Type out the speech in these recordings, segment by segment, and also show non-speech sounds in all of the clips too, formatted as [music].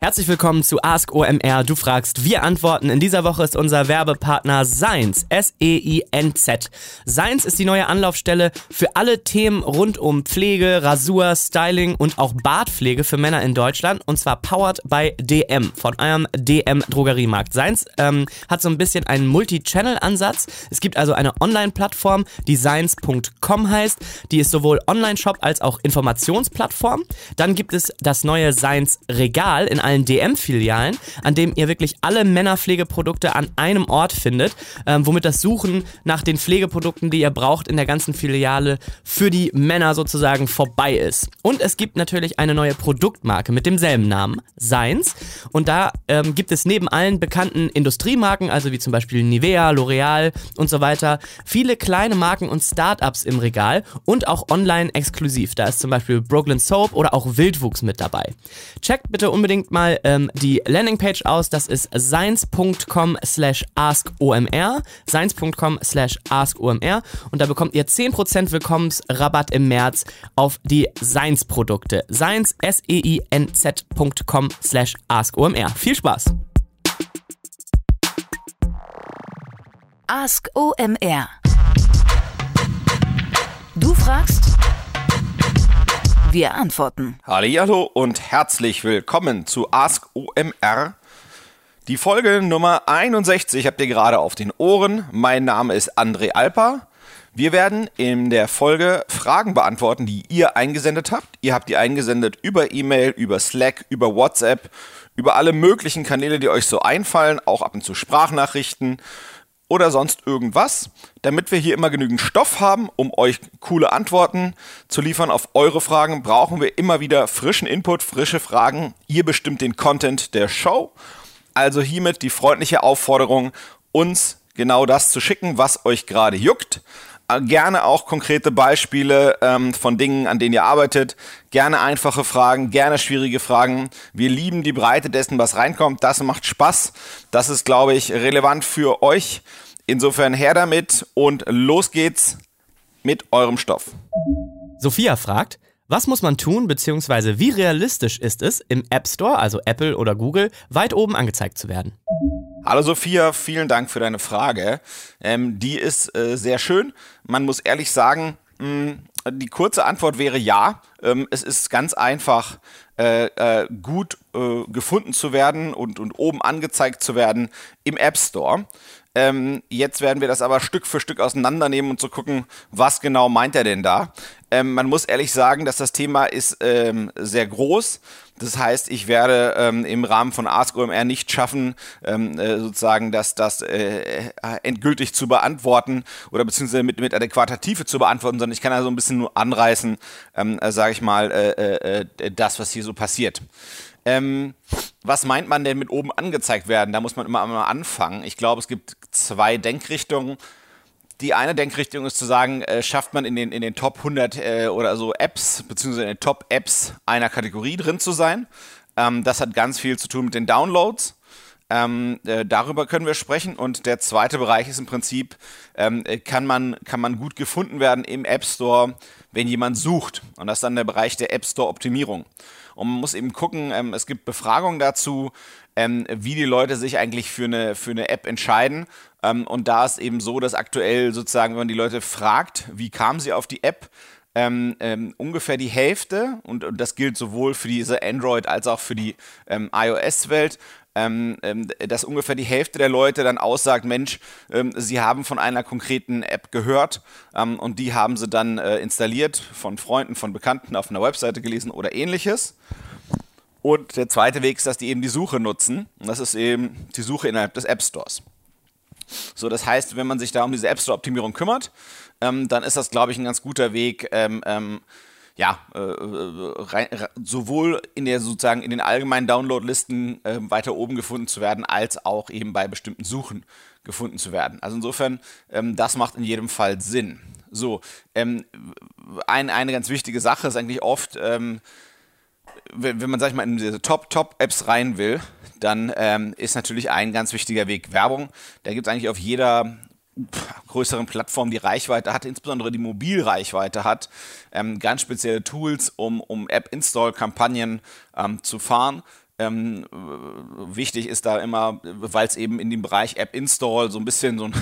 Herzlich willkommen zu Ask OMR. Du fragst, wir antworten. In dieser Woche ist unser Werbepartner Science. S-E-I-N-Z. Science ist die neue Anlaufstelle für alle Themen rund um Pflege, Rasur, Styling und auch Bartpflege für Männer in Deutschland. Und zwar powered by DM von eurem DM Drogeriemarkt. Science ähm, hat so ein bisschen einen Multi-Channel-Ansatz. Es gibt also eine Online-Plattform, die science.com heißt. Die ist sowohl Online-Shop als auch Informationsplattform. Dann gibt es das neue Science Regal in allen DM-Filialen, an dem ihr wirklich alle Männerpflegeprodukte an einem Ort findet, ähm, womit das Suchen nach den Pflegeprodukten, die ihr braucht, in der ganzen Filiale für die Männer sozusagen vorbei ist. Und es gibt natürlich eine neue Produktmarke mit demselben Namen, Seins. Und da ähm, gibt es neben allen bekannten Industriemarken, also wie zum Beispiel Nivea, L'Oreal und so weiter, viele kleine Marken und Startups im Regal und auch online exklusiv. Da ist zum Beispiel Brooklyn Soap oder auch Wildwuchs mit dabei. Checkt bitte unbedingt mal mal ähm, die Landingpage aus. Das ist science.com slash askomr. Science.com slash askomr. Und da bekommt ihr 10% Willkommensrabatt im März auf die Science-Produkte. Science, S-E-I-N-Z.com slash askomr. Viel Spaß! Ask OMR. Du fragst, wir antworten. Hallo und herzlich willkommen zu Ask OMR. Die Folge Nummer 61 habt ihr gerade auf den Ohren. Mein Name ist André Alper. Wir werden in der Folge Fragen beantworten, die ihr eingesendet habt. Ihr habt die eingesendet über E-Mail, über Slack, über WhatsApp, über alle möglichen Kanäle, die euch so einfallen, auch ab und zu Sprachnachrichten oder sonst irgendwas, damit wir hier immer genügend Stoff haben, um euch coole Antworten zu liefern auf eure Fragen, brauchen wir immer wieder frischen Input, frische Fragen. Ihr bestimmt den Content der Show. Also hiermit die freundliche Aufforderung, uns genau das zu schicken, was euch gerade juckt. Äh, gerne auch konkrete Beispiele ähm, von Dingen, an denen ihr arbeitet. Gerne einfache Fragen, gerne schwierige Fragen. Wir lieben die Breite dessen, was reinkommt. Das macht Spaß. Das ist, glaube ich, relevant für euch. Insofern her damit und los geht's mit eurem Stoff. Sophia fragt, was muss man tun, beziehungsweise wie realistisch ist es, im App Store, also Apple oder Google, weit oben angezeigt zu werden? Hallo Sophia, vielen Dank für deine Frage. Ähm, die ist äh, sehr schön. Man muss ehrlich sagen, mh, die kurze Antwort wäre ja. Ähm, es ist ganz einfach, äh, äh, gut äh, gefunden zu werden und, und oben angezeigt zu werden im App Store. Ähm, jetzt werden wir das aber Stück für Stück auseinandernehmen und zu gucken, was genau meint er denn da. Ähm, man muss ehrlich sagen, dass das Thema ist ähm, sehr groß. Das heißt, ich werde ähm, im Rahmen von AskOMR nicht schaffen, ähm, äh, sozusagen das, das äh, endgültig zu beantworten oder beziehungsweise mit, mit adäquater Tiefe zu beantworten, sondern ich kann also ein bisschen nur anreißen, ähm, äh, sage ich mal, äh, äh, äh, das, was hier so passiert. Ähm, was meint man denn mit oben angezeigt werden? Da muss man immer mal anfangen. Ich glaube, es gibt zwei Denkrichtungen. Die eine Denkrichtung ist zu sagen, äh, schafft man in den, in den Top 100 äh, oder so Apps, beziehungsweise in den Top-Apps einer Kategorie drin zu sein. Ähm, das hat ganz viel zu tun mit den Downloads. Ähm, äh, darüber können wir sprechen. Und der zweite Bereich ist im Prinzip, ähm, kann, man, kann man gut gefunden werden im App Store, wenn jemand sucht. Und das ist dann der Bereich der App Store Optimierung. Und man muss eben gucken, ähm, es gibt Befragungen dazu, ähm, wie die Leute sich eigentlich für eine, für eine App entscheiden. Ähm, und da ist eben so, dass aktuell sozusagen, wenn man die Leute fragt, wie kamen sie auf die App, ähm, ähm, ungefähr die Hälfte, und, und, das gilt sowohl für diese Android- als auch für die ähm, iOS-Welt, ähm, ähm, dass ungefähr die Hälfte der Leute dann aussagt, Mensch, ähm, sie haben von einer konkreten App gehört ähm, und die haben sie dann äh, installiert, von Freunden, von Bekannten auf einer Webseite gelesen oder ähnliches. Und der zweite Weg ist, dass die eben die Suche nutzen. Und das ist eben die Suche innerhalb des App Stores. So, das heißt, wenn man sich da um diese App Store-Optimierung kümmert, ähm, dann ist das, glaube ich, ein ganz guter Weg, ähm, ja, äh, äh, rein, sowohl in der sozusagen in den allgemeinen Downloadlisten äh, weiter oben gefunden zu werden, als auch eben bei bestimmten Suchen gefunden zu werden. Also insofern, ähm, das macht in jedem Fall Sinn. So, ähm, ein, eine ganz wichtige Sache ist eigentlich oft, ähm, wenn, wenn, man, sag ich mal, in diese Top-Top-Apps rein will, dann ähm, ist natürlich ein ganz wichtiger Weg Werbung. Da gibt es eigentlich auf jeder größeren Plattformen die Reichweite hat, insbesondere die Mobilreichweite hat, ähm, ganz spezielle Tools, um, um App-Install-Kampagnen ähm, zu fahren. Ähm, wichtig ist da immer, weil es eben in dem Bereich App Install so ein bisschen so ein,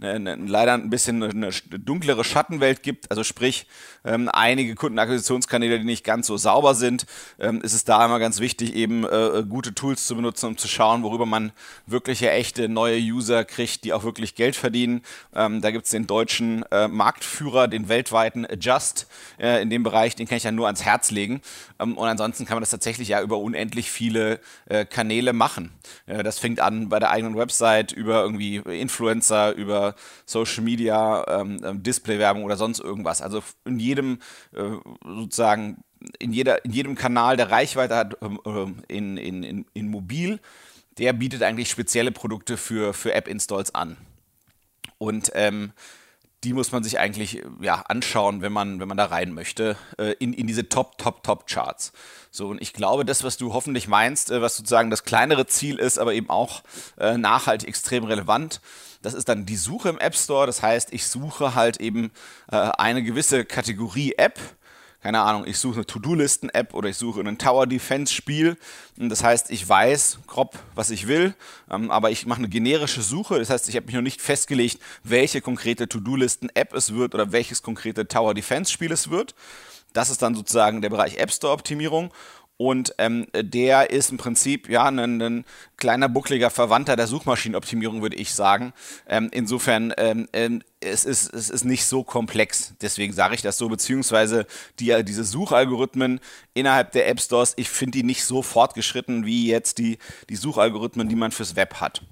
eine, [laughs] eine, leider ein bisschen eine dunklere Schattenwelt gibt. Also sprich, ähm, einige Kundenakquisitionskanäle, die nicht ganz so sauber sind, ähm, ist es da immer ganz wichtig, eben äh, gute Tools zu benutzen, um zu schauen, worüber man wirkliche, echte neue User kriegt, die auch wirklich Geld verdienen. Ähm, da gibt es den deutschen äh, Marktführer, den weltweiten Adjust äh, in dem Bereich, den kann ich ja nur ans Herz legen. Ähm, und ansonsten kann man das tatsächlich ja über unendlich viele äh, Kanäle machen. Äh, das fängt an bei der eigenen Website, über irgendwie Influencer, über Social Media, ähm, ähm Displaywerbung oder sonst irgendwas. Also in jedem äh, sozusagen in, jeder, in jedem Kanal, der Reichweite hat, ähm, äh, in, in, in, in mobil, der bietet eigentlich spezielle Produkte für, für App-Installs an. Und ähm, die muss man sich eigentlich ja, anschauen, wenn man, wenn man da rein möchte, äh, in, in diese Top, Top, Top-Charts. So, und ich glaube, das, was du hoffentlich meinst, äh, was sozusagen das kleinere Ziel ist, aber eben auch äh, nachhaltig extrem relevant, das ist dann die Suche im App Store. Das heißt, ich suche halt eben äh, eine gewisse Kategorie App keine Ahnung, ich suche eine To-Do-Listen-App oder ich suche ein Tower-Defense-Spiel. Das heißt, ich weiß grob, was ich will, ähm, aber ich mache eine generische Suche. Das heißt, ich habe mich noch nicht festgelegt, welche konkrete To-Do-Listen-App es wird oder welches konkrete Tower-Defense-Spiel es wird. Das ist dann sozusagen der Bereich App Store-Optimierung. Und ähm, der ist im Prinzip ja ein, ein, kleiner buckliger Verwandter der Suchmaschinenoptimierung, würde ich sagen. Ähm, insofern ähm, ähm, es ist es ist nicht so komplex. Deswegen sage ich das so, beziehungsweise die, diese Suchalgorithmen innerhalb der App Stores, ich finde die nicht so fortgeschritten wie jetzt die, die Suchalgorithmen, die man fürs Web hat.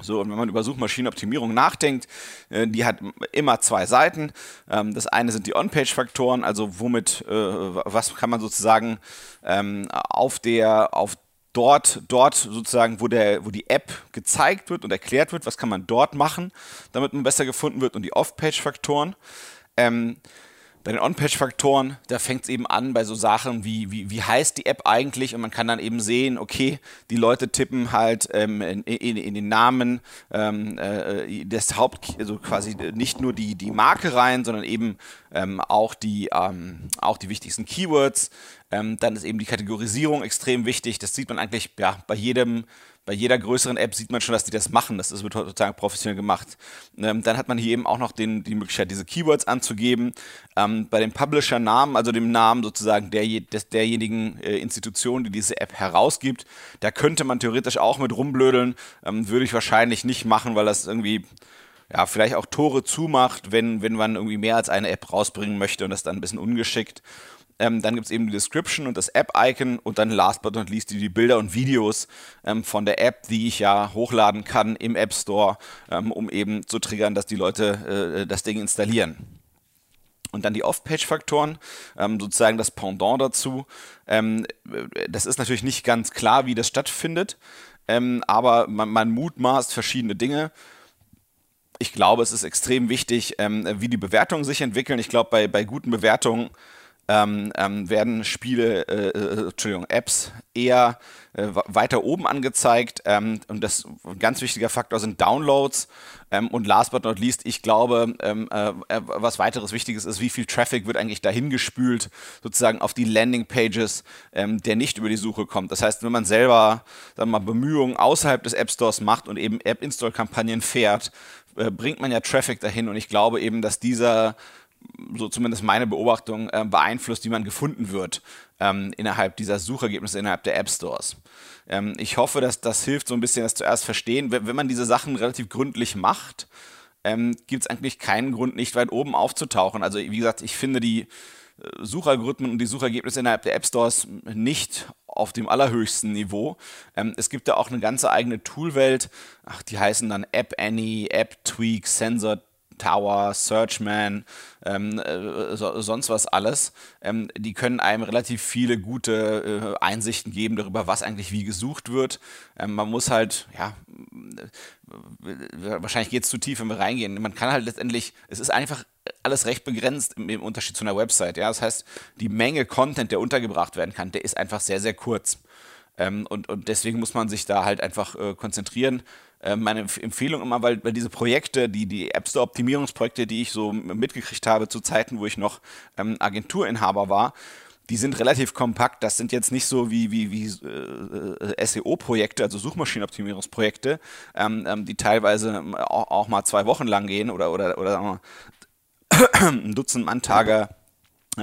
So, und wenn man über Suchmaschinenoptimierung nachdenkt, äh, die hat immer zwei Seiten. Ähm, das eine sind die On-Page-Faktoren, also womit, äh, was kann man sozusagen ähm, auf der, auf dort, dort sozusagen, wo, der, wo die App gezeigt wird und erklärt wird, was kann man dort machen, damit man besser gefunden wird und die Off-Page-Faktoren. Ähm, bei den On-Page-Faktoren, da fängt es eben an bei so Sachen wie, wie, wie heißt die App eigentlich und man kann dann eben sehen, okay, die Leute tippen halt ähm, in, in, in, den Namen ähm, äh, des Haupt, also quasi nicht nur die, die Marke rein, sondern eben ähm, auch, die, ähm, auch die wichtigsten Keywords. Ähm, dann ist eben die Kategorisierung extrem wichtig. Das sieht man eigentlich ja, bei jedem bei jeder größeren App sieht man schon, dass die das machen. Das wird total professionell gemacht. Ähm, dann hat man hier eben auch noch den, die Möglichkeit, diese Keywords anzugeben. Ähm, bei dem Publisher-Namen, also dem Namen sozusagen der, des, derjenigen äh, Institution, die diese App herausgibt, da könnte man theoretisch auch mit rumblödeln. Ähm, würde ich wahrscheinlich nicht machen, weil das irgendwie ja, vielleicht auch Tore zumacht, wenn, wenn man irgendwie mehr als eine App rausbringen möchte und das dann ein bisschen ungeschickt. Ähm, dann gibt es eben die Description und das App-Icon und dann last but not least die, Bilder und Videos ähm, von der App, die ich ja hochladen kann im App Store, ähm, um eben zu triggern, dass die Leute äh, das Ding installieren. Und dann die Off-Page-Faktoren, ähm, sozusagen das Pendant dazu. Ähm, das ist natürlich nicht ganz klar, wie das stattfindet, ähm, aber man, man mutmaßt verschiedene Dinge ich glaube, es ist extrem wichtig, ähm, wie die Bewertungen sich entwickeln. Ich glaube, bei, bei guten Bewertungen ähm, ähm, werden Spiele, äh, äh, Entschuldigung, Apps eher äh, weiter oben angezeigt. Ähm, und das ein ganz wichtiger Faktor sind Downloads. Ähm, und last but not least, ich glaube, ähm, äh, äh, was weiteres Wichtiges ist, wie viel Traffic wird eigentlich dahin gespült, sozusagen auf die Landingpages, ähm, der nicht über die Suche kommt. Das heißt, wenn man selber sagen wir mal, Bemühungen außerhalb des App Stores macht und eben App-Install-Kampagnen fährt, äh, bringt man ja Traffic dahin. Und ich glaube eben, dass dieser so zumindest meine Beobachtung, äh, beeinflusst, wie man gefunden wird ähm, innerhalb dieser Suchergebnisse, innerhalb der App Stores. Ähm, ich hoffe, dass das hilft, so ein bisschen das zuerst verstehen. Wenn, wenn man diese Sachen relativ gründlich macht, ähm, gibt es eigentlich keinen Grund, nicht weit oben aufzutauchen. Also wie gesagt, ich finde die äh, Suchalgorithmen und die Suchergebnisse innerhalb der App Stores nicht auf dem allerhöchsten Niveau. Ähm, es gibt da auch eine ganze eigene Toolwelt. Ach, die heißen dann App Annie, App Tweak, Sensor Tower, Searchman, ähm, äh, so, sonst was alles. Ähm, die können einem relativ viele gute äh, Einsichten geben darüber, was eigentlich wie gesucht wird. Ähm, man muss halt, ja, äh, wahrscheinlich geht es zu tief, wenn wir reingehen. Man kann halt letztendlich, es ist einfach alles recht begrenzt im, im Unterschied zu einer Website. Ja? Das heißt, die Menge Content, der untergebracht werden kann, der ist einfach sehr, sehr kurz. Ähm, und, und deswegen muss man sich da halt einfach äh, konzentrieren. Äh, meine Empfehlung immer, weil, weil diese Projekte, die, die App Store Optimierungsprojekte, die ich so mitgekriegt habe zu Zeiten, wo ich noch ähm, Agenturinhaber war, die sind relativ kompakt. Das sind jetzt nicht so wie, wie, wie äh, SEO-Projekte, also Suchmaschinenoptimierungsprojekte, ähm, ähm, die teilweise auch, auch, mal zwei Wochen lang gehen oder, oder, oder sagen wir [clears throat] ein Dutzend Manntage äh,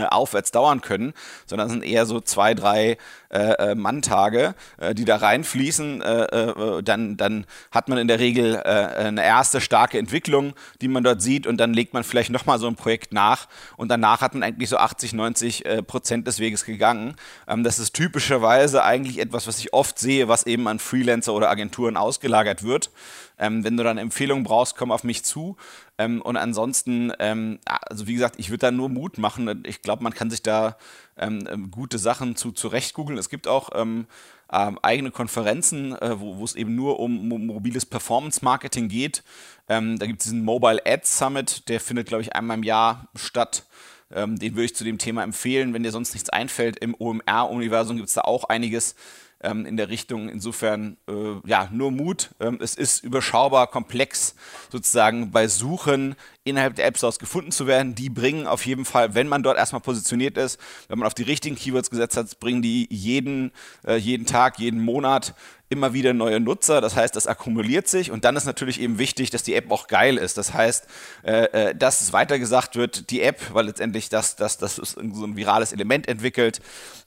aufwärts dauern können, sondern sind eher so zwei, drei äh, äh, Manntage, äh, die da reinfließen. Äh, äh, dann, dann hat man in der Regel eine erste starke Entwicklung, die man dort sieht und dann legt man vielleicht nochmal so ein Projekt nach und danach hat man eigentlich so 80, 90 Prozent des Weges gegangen. Ähm, das ist typischerweise eigentlich etwas, was ich oft sehe, was eben an Freelancer oder Agenturen ausgelagert wird. Ähm, wenn du dann Empfehlungen brauchst, komm auf mich zu. Ähm, und ansonsten, ähm, also wie gesagt, ich würde da nur Mut machen. Ich glaube, man kann sich da ähm, ähm, gute Sachen zu zurecht googeln. Es gibt auch ähm, eigene Konferenzen, äh, wo es eben nur um, mobiles Performance-Marketing geht. da gibt es diesen Mobile Ads Summit, der findet, glaube ich, einmal im Jahr statt. den würde ich zu dem Thema empfehlen. Wenn dir sonst nichts einfällt, im OMR-Universum gibt es da auch einiges ähm, in der Richtung. Insofern, äh, ja, nur Mut. Ähm, es ist überschaubar, komplex, sozusagen bei Suchen innerhalb der App Stores gefunden zu werden. Die bringen auf jeden Fall, wenn man dort erstmal positioniert ist, wenn man auf die richtigen Keywords gesetzt hat, bringen die jeden, äh, jeden Tag, jeden Monat immer wieder neue Nutzer. Das heißt, das akkumuliert sich und dann ist natürlich eben wichtig, dass die App auch geil ist. Das heißt, äh, äh dass es weitergesagt wird, die App, weil letztendlich das, das, das ist so ein virales Element entwickelt,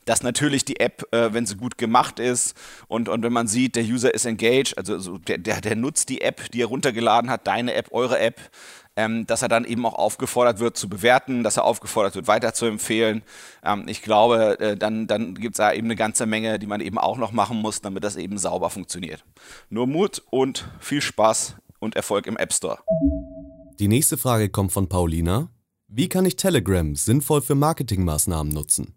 dass natürlich die App, äh, wenn sie gut gemacht ist und, und wenn man sieht, der User ist engaged, also so der, der, der nutzt die App, die er runtergeladen hat, deine App, eure App, ähm, dass er dann eben auch aufgefordert wird zu bewerten, dass er aufgefordert wird weiter zu empfehlen. Ähm, ich glaube, äh, dann, dann gibt es da eben eine ganze Menge, die man eben auch noch machen muss, damit das eben sauber funktioniert. Nur Mut und viel Spaß und Erfolg im App Store. Die nächste Frage kommt von Paulina. Wie kann ich Telegram sinnvoll für Marketingmaßnahmen nutzen?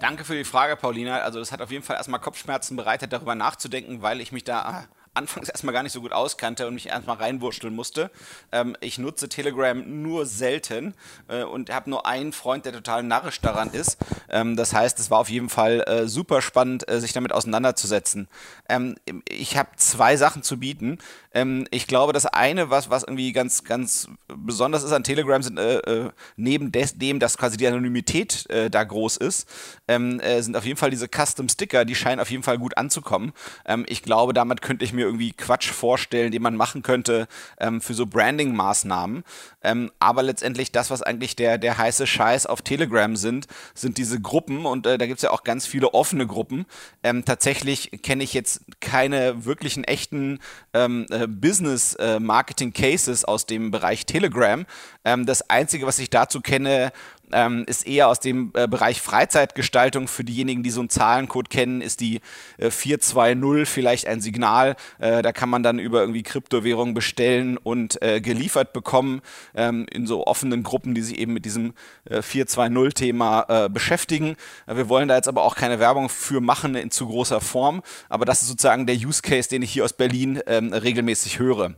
Danke für die Frage, Paulina. Also das hat auf jeden Fall erstmal Kopfschmerzen bereitet, darüber nachzudenken, weil ich mich da anfangs erstmal gar nicht so gut auskannte und mich erstmal reinwurschteln musste. Ähm, ich nutze Telegram nur selten äh, und habe nur einen Freund, der total narrisch daran ist. Ähm, das heißt, es war auf jeden Fall äh, super spannend, äh, sich damit auseinanderzusetzen. Ähm, ich habe zwei Sachen zu bieten. Ähm, ich glaube, das eine, was, was irgendwie ganz, ganz besonders ist an Telegram, sind äh, äh, neben des, dem, dass quasi die Anonymität äh, da groß ist, ähm, sind auf jeden Fall diese Custom Sticker, die scheinen auf jeden Fall gut anzukommen. Ähm, ich glaube, damit könnte ich mir irgendwie Quatsch vorstellen, den man machen könnte ähm, für so Branding-Maßnahmen. Ähm, aber letztendlich das, was eigentlich der, der heiße Scheiß auf Telegram sind, sind diese Gruppen und äh, da gibt es ja auch ganz viele offene Gruppen. Ähm, tatsächlich kenne ich jetzt keine wirklichen echten ähm, äh, Business-Marketing-Cases äh, aus dem Bereich Telegram. Ähm, das Einzige, was ich dazu kenne, ähm, ist eher aus dem äh, Bereich Freizeitgestaltung. Für diejenigen, die so einen Zahlencode kennen, ist die äh, 420 vielleicht ein Signal. Äh, da kann man dann über irgendwie Kryptowährungen bestellen und äh, geliefert bekommen ähm, in so offenen Gruppen, die sich eben mit diesem äh, 420-Thema äh, beschäftigen. Äh, wir wollen da jetzt aber auch keine Werbung für machen in zu großer Form, aber das ist sozusagen der Use Case, den ich hier aus Berlin ähm, regelmäßig höre.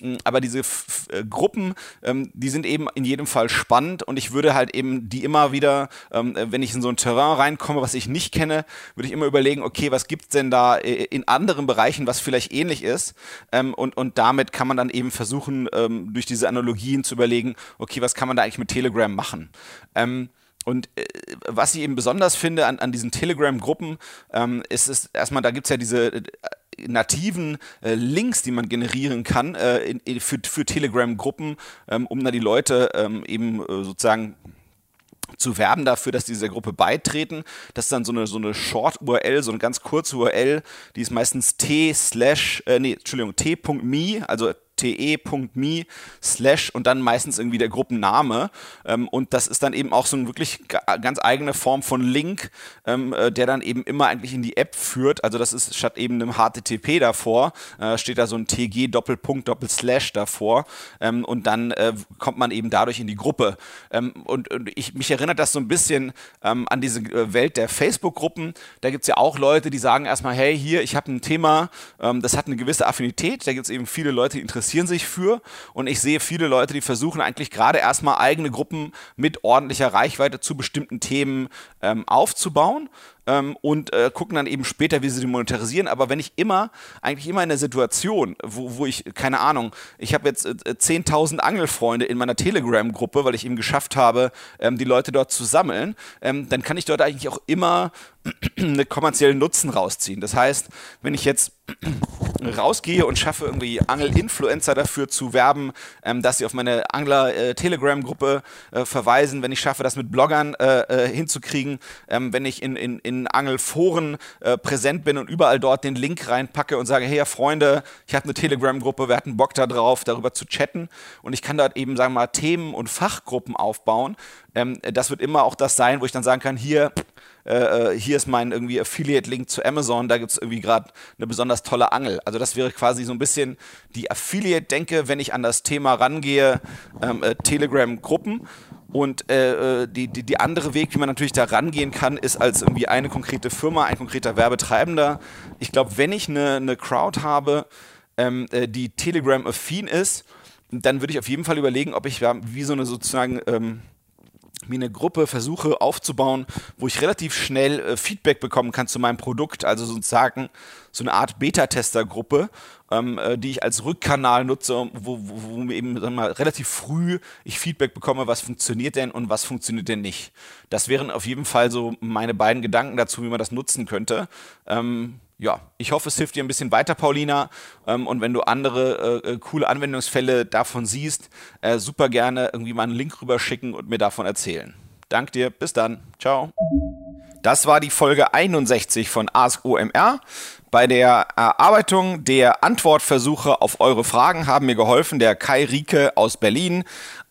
Mm, aber diese F äh, Gruppen, ähm, die sind eben in jedem Fall spannend und ich würde halt eben die immer wieder, ähm, wenn ich in so ein Terrain reinkomme, was ich nicht kenne, würde ich immer überlegen, okay, was gibt es denn da äh, in anderen Bereichen, was vielleicht ähnlich ist ähm, und, und damit kann man dann eben versuchen, ähm, durch diese Analogien zu überlegen, okay, was kann man da eigentlich mit Telegram machen? Ähm, und äh, was ich eben besonders finde an, an diesen Telegram-Gruppen, ähm, ist es erstmal, da gibt es ja diese äh, nativen äh, Links, die man generieren kann äh, in, in, für, für Telegram-Gruppen, ähm, um da die Leute ähm, eben äh, sozusagen zu werben dafür, dass diese Gruppe beitreten. Das ist dann so eine, so eine Short-URL, so eine ganz kurze URL, die ist meistens t slash, äh, nee, Entschuldigung, t.me, also te.me slash und dann meistens irgendwie der Gruppenname. Ähm, und das ist dann eben auch so eine wirklich ganz eigene Form von Link, ähm, äh, der dann eben immer eigentlich in die App führt. Also das ist statt eben einem HTTP davor, äh, steht da so ein TG Doppelpunkt Doppelslash davor. Ähm, und dann äh, kommt man eben dadurch in die Gruppe. Ähm, und, und ich, mich erinnert das so ein bisschen ähm, an diese äh, Welt der Facebook-Gruppen. Da gibt es ja auch Leute, die sagen erstmal, hey, hier, ich habe ein Thema, ähm, das hat eine gewisse Affinität. Da gibt es eben viele Leute, die interessieren interessieren sich für und ich sehe viele Leute, die versuchen eigentlich gerade erstmal eigene Gruppen mit ordentlicher Reichweite zu bestimmten Themen ähm, aufzubauen. Ähm, und äh, gucken dann eben später, wie sie die monetarisieren. Aber wenn ich immer, eigentlich immer in der Situation, wo, wo ich, keine Ahnung, ich habe jetzt äh, 10.000 Angelfreunde in meiner Telegram-Gruppe, weil ich eben geschafft habe, ähm, die Leute dort zu sammeln, ähm, dann kann ich dort eigentlich auch immer [clears throat] einen kommerziellen Nutzen rausziehen. Das heißt, wenn ich jetzt [clears throat] rausgehe und schaffe, irgendwie Angel-Influencer dafür zu werben, ähm, dass sie auf meine Angler-Telegram-Gruppe äh, verweisen, wenn ich schaffe, das mit Bloggern äh, äh, hinzukriegen, ähm, wenn ich in, in, in Angelforen äh, präsent bin und überall dort den Link reinpacke und sage, hey Freunde, ich habe eine Telegram-Gruppe, wir hatten Bock da drauf, darüber zu chatten und ich kann dort eben, sagen wir mal, Themen und Fachgruppen aufbauen. Ähm, das wird immer auch das sein, wo ich dann sagen kann, hier, äh, äh, hier ist mein irgendwie Affiliate-Link zu Amazon, da gibt es irgendwie gerade eine besonders tolle Angel. Also das wäre quasi so ein bisschen die Affiliate-Denke, wenn ich an das Thema rangehe, ähm, äh, Telegram-Gruppen. Und äh, äh, die, die, die andere Weg, wie man natürlich da rangehen kann, ist als irgendwie eine konkrete Firma, ein konkreter Werbetreibender. Ich glaube, wenn ich eine, eine Crowd habe, ähm, äh, die Telegram-affin ist, dann würde ich auf jeden Fall überlegen, ob ich wie so eine sozusagen ähm, mir eine Gruppe versuche aufzubauen, wo ich relativ schnell äh, Feedback bekommen kann zu meinem Produkt, also sozusagen so eine Art Beta-Tester-Gruppe, ähm, äh, die ich als Rückkanal nutze, wo, wo, wo eben sagen wir mal, relativ früh ich Feedback bekomme, was funktioniert denn und was funktioniert denn nicht. Das wären auf jeden Fall so meine beiden Gedanken dazu, wie man das nutzen könnte. Ähm, ja, ich hoffe, es hilft dir ein bisschen weiter, Paulina. Ähm, und wenn du andere äh, äh, coole Anwendungsfälle davon siehst, äh, super gerne irgendwie mal einen Link rüberschicken und mir davon erzählen. Dank dir, bis dann. Ciao. Das war die Folge 61 von Ask OMR. Bei der Erarbeitung der Antwortversuche auf eure Fragen haben mir geholfen der Kai Rieke aus Berlin,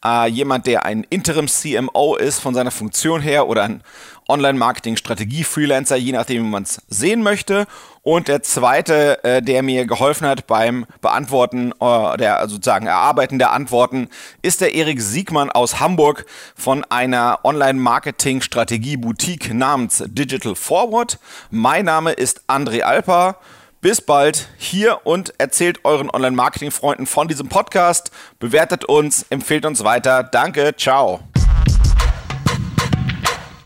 äh, jemand, der ein Interim-CMO ist von seiner Funktion her oder ein Online-Marketing-Strategie-Freelancer, je nachdem, wie man es sehen möchte. Und der zweite, äh, der mir geholfen hat beim Beantworten, äh, der sozusagen Erarbeiten der Antworten, ist der Erik Siegmann aus Hamburg von einer Online-Marketing-Strategie-Boutique namens Digital Forward. Mein Name ist André Alper. Bis bald hier und erzählt euren Online-Marketing-Freunden von diesem Podcast, bewertet uns, empfehlt uns weiter. Danke, ciao.